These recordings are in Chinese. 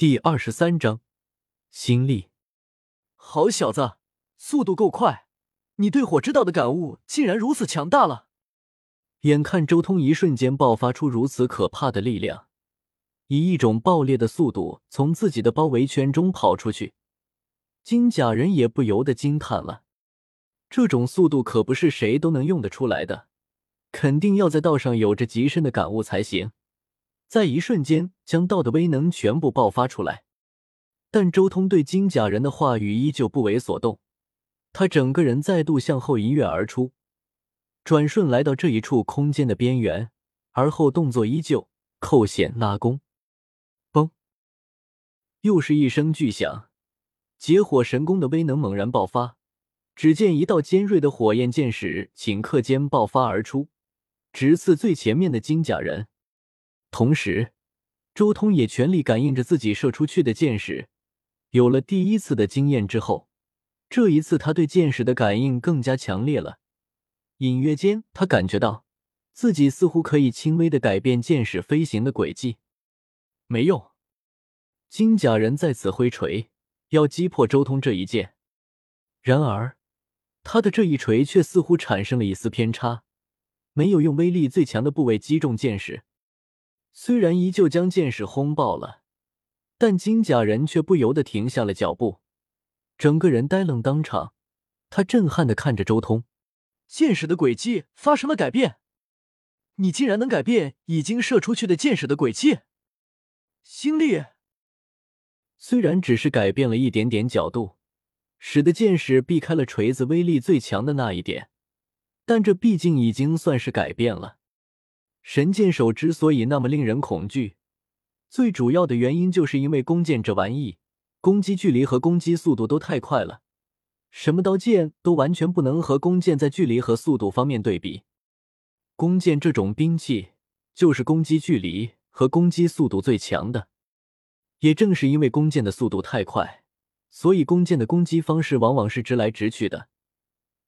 第二十三章，心力。好小子，速度够快！你对火之道的感悟竟然如此强大了。眼看周通一瞬间爆发出如此可怕的力量，以一种爆裂的速度从自己的包围圈中跑出去，金甲人也不由得惊叹了。这种速度可不是谁都能用得出来的，肯定要在道上有着极深的感悟才行。在一瞬间将道的威能全部爆发出来，但周通对金甲人的话语依旧不为所动，他整个人再度向后一跃而出，转瞬来到这一处空间的边缘，而后动作依旧，扣弦拉弓，嘣！又是一声巨响，结火神功的威能猛然爆发，只见一道尖锐的火焰剑矢顷刻间爆发而出，直刺最前面的金甲人。同时，周通也全力感应着自己射出去的箭矢。有了第一次的经验之后，这一次他对箭矢的感应更加强烈了。隐约间，他感觉到自己似乎可以轻微的改变箭矢飞行的轨迹。没用，金甲人再次挥锤要击破周通这一箭，然而他的这一锤却似乎产生了一丝偏差，没有用威力最强的部位击中箭矢。虽然依旧将剑矢轰爆了，但金甲人却不由得停下了脚步，整个人呆愣当场。他震撼的看着周通，剑矢的轨迹发生了改变，你竟然能改变已经射出去的箭矢的轨迹？心力虽然只是改变了一点点角度，使得剑矢避开了锤子威力最强的那一点，但这毕竟已经算是改变了。神箭手之所以那么令人恐惧，最主要的原因就是因为弓箭这玩意，攻击距离和攻击速度都太快了，什么刀剑都完全不能和弓箭在距离和速度方面对比。弓箭这种兵器，就是攻击距离和攻击速度最强的。也正是因为弓箭的速度太快，所以弓箭的攻击方式往往是直来直去的，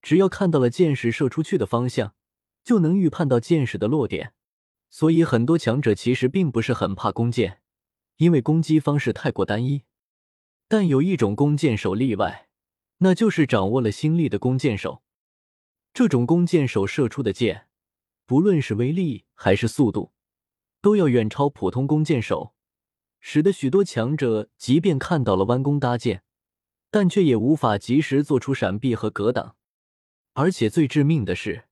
只要看到了箭矢射出去的方向，就能预判到箭矢的落点。所以，很多强者其实并不是很怕弓箭，因为攻击方式太过单一。但有一种弓箭手例外，那就是掌握了心力的弓箭手。这种弓箭手射出的箭，不论是威力还是速度，都要远超普通弓箭手，使得许多强者即便看到了弯弓搭箭，但却也无法及时做出闪避和格挡。而且最致命的是，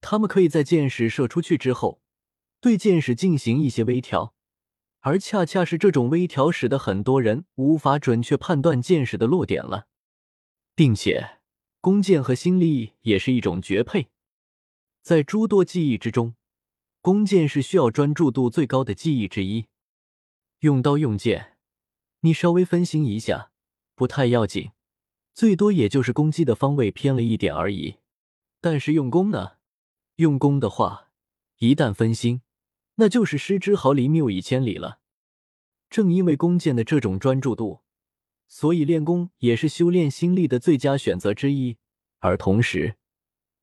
他们可以在箭矢射出去之后。对箭矢进行一些微调，而恰恰是这种微调使得很多人无法准确判断箭矢的落点了，并且弓箭和心力也是一种绝配，在诸多技艺之中，弓箭是需要专注度最高的技艺之一。用刀用剑，你稍微分心一下不太要紧，最多也就是攻击的方位偏了一点而已。但是用弓呢？用弓的话，一旦分心。那就是失之毫厘，谬以千里了。正因为弓箭的这种专注度，所以练功也是修炼心力的最佳选择之一。而同时，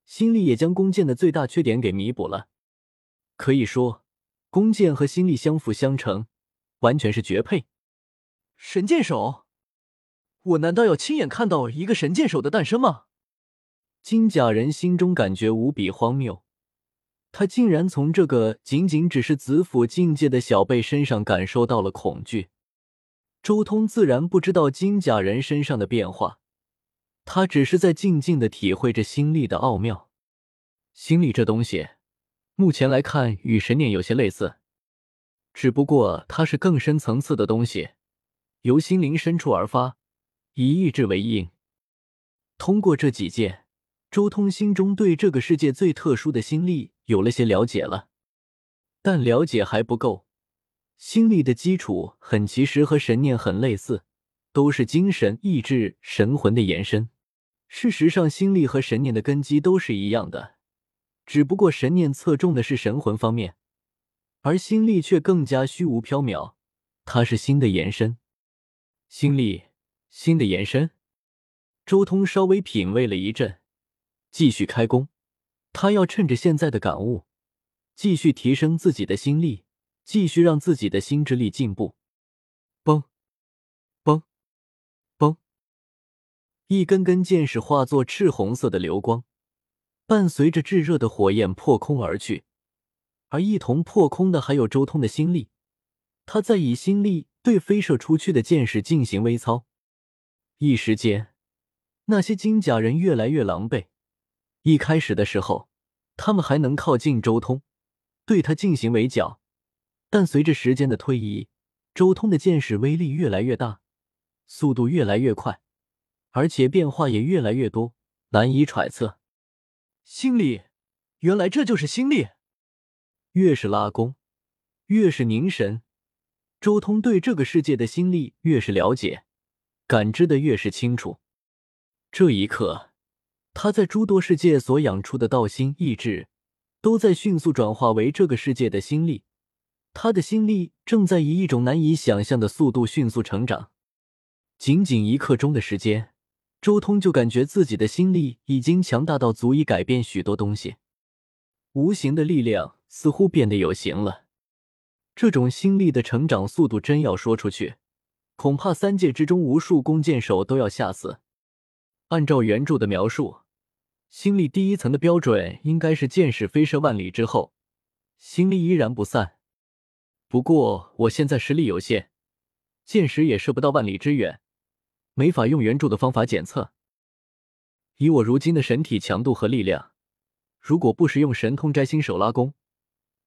心力也将弓箭的最大缺点给弥补了。可以说，弓箭和心力相辅相成，完全是绝配。神箭手，我难道要亲眼看到一个神箭手的诞生吗？金甲人心中感觉无比荒谬。他竟然从这个仅仅只是子府境界的小辈身上感受到了恐惧。周通自然不知道金甲人身上的变化，他只是在静静的体会着心力的奥妙。心力这东西，目前来看与神念有些类似，只不过它是更深层次的东西，由心灵深处而发，以意志为印。通过这几件，周通心中对这个世界最特殊的心力。有了些了解了，但了解还不够。心力的基础很其实和神念很类似，都是精神、意志、神魂的延伸。事实上，心力和神念的根基都是一样的，只不过神念侧重的是神魂方面，而心力却更加虚无缥缈，它是心的延伸。心力，心的延伸。周通稍微品味了一阵，继续开工。他要趁着现在的感悟，继续提升自己的心力，继续让自己的心智力进步。嘣嘣嘣。一根根箭矢化作赤红色的流光，伴随着炙热的火焰破空而去，而一同破空的还有周通的心力，他在以心力对飞射出去的箭矢进行微操。一时间，那些金甲人越来越狼狈。一开始的时候，他们还能靠近周通，对他进行围剿，但随着时间的推移，周通的剑矢威力越来越大，速度越来越快，而且变化也越来越多，难以揣测。心力，原来这就是心力。越是拉弓，越是凝神，周通对这个世界的心力越是了解。感知的越是清楚，这一刻，他在诸多世界所养出的道心意志，都在迅速转化为这个世界的心力。他的心力正在以一种难以想象的速度迅速成长。仅仅一刻钟的时间，周通就感觉自己的心力已经强大到足以改变许多东西，无形的力量似乎变得有形了。这种心力的成长速度，真要说出去。恐怕三界之中无数弓箭手都要吓死。按照原著的描述，心力第一层的标准应该是箭矢飞射万里之后，心力依然不散。不过我现在实力有限，箭矢也射不到万里之远，没法用原著的方法检测。以我如今的神体强度和力量，如果不使用神通摘星手拉弓，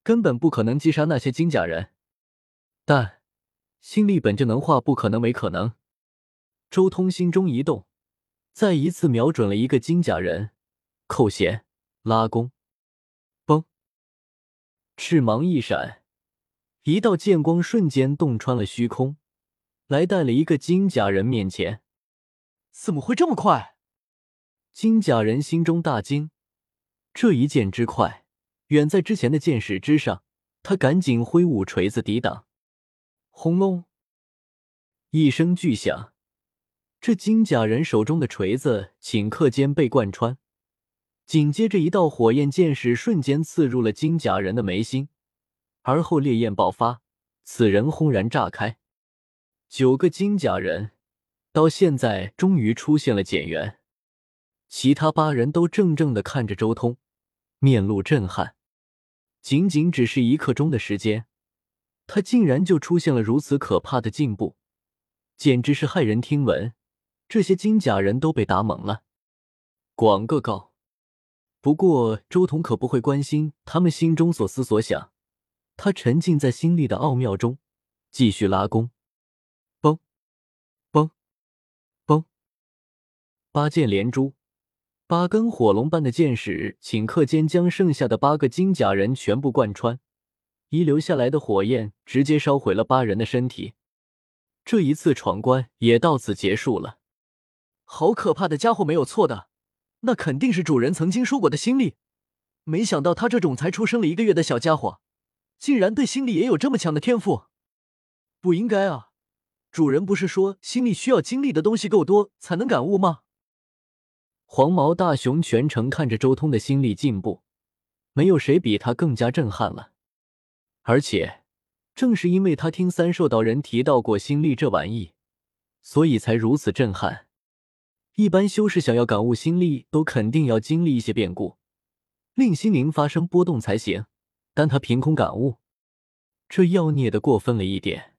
根本不可能击杀那些金甲人。但。心力本就能化，不可能为可能。周通心中一动，再一次瞄准了一个金甲人，扣弦拉弓，嘣！翅芒一闪，一道剑光瞬间洞穿了虚空，来到了一个金甲人面前。怎么会这么快？金甲人心中大惊，这一剑之快，远在之前的剑矢之上。他赶紧挥舞锤子抵挡。轰隆！一声巨响，这金甲人手中的锤子顷刻间被贯穿，紧接着一道火焰剑矢瞬间刺入了金甲人的眉心，而后烈焰爆发，此人轰然炸开。九个金甲人到现在终于出现了减员，其他八人都怔怔的看着周通，面露震撼。仅仅只是一刻钟的时间。他竟然就出现了如此可怕的进步，简直是骇人听闻。这些金甲人都被打懵了。广个告。不过周彤可不会关心他们心中所思所想，他沉浸在心力的奥妙中，继续拉弓。嘣，嘣，嘣，八箭连珠，八根火龙般的箭矢顷刻间将剩下的八个金甲人全部贯穿。遗留下来的火焰直接烧毁了八人的身体，这一次闯关也到此结束了。好可怕的家伙，没有错的，那肯定是主人曾经说过的心力。没想到他这种才出生了一个月的小家伙，竟然对心力也有这么强的天赋。不应该啊，主人不是说心力需要经历的东西够多才能感悟吗？黄毛大熊全程看着周通的心力进步，没有谁比他更加震撼了。而且，正是因为他听三兽道人提到过心力这玩意，所以才如此震撼。一般修士想要感悟心力，都肯定要经历一些变故，令心灵发生波动才行。但他凭空感悟，这妖孽的过分了一点。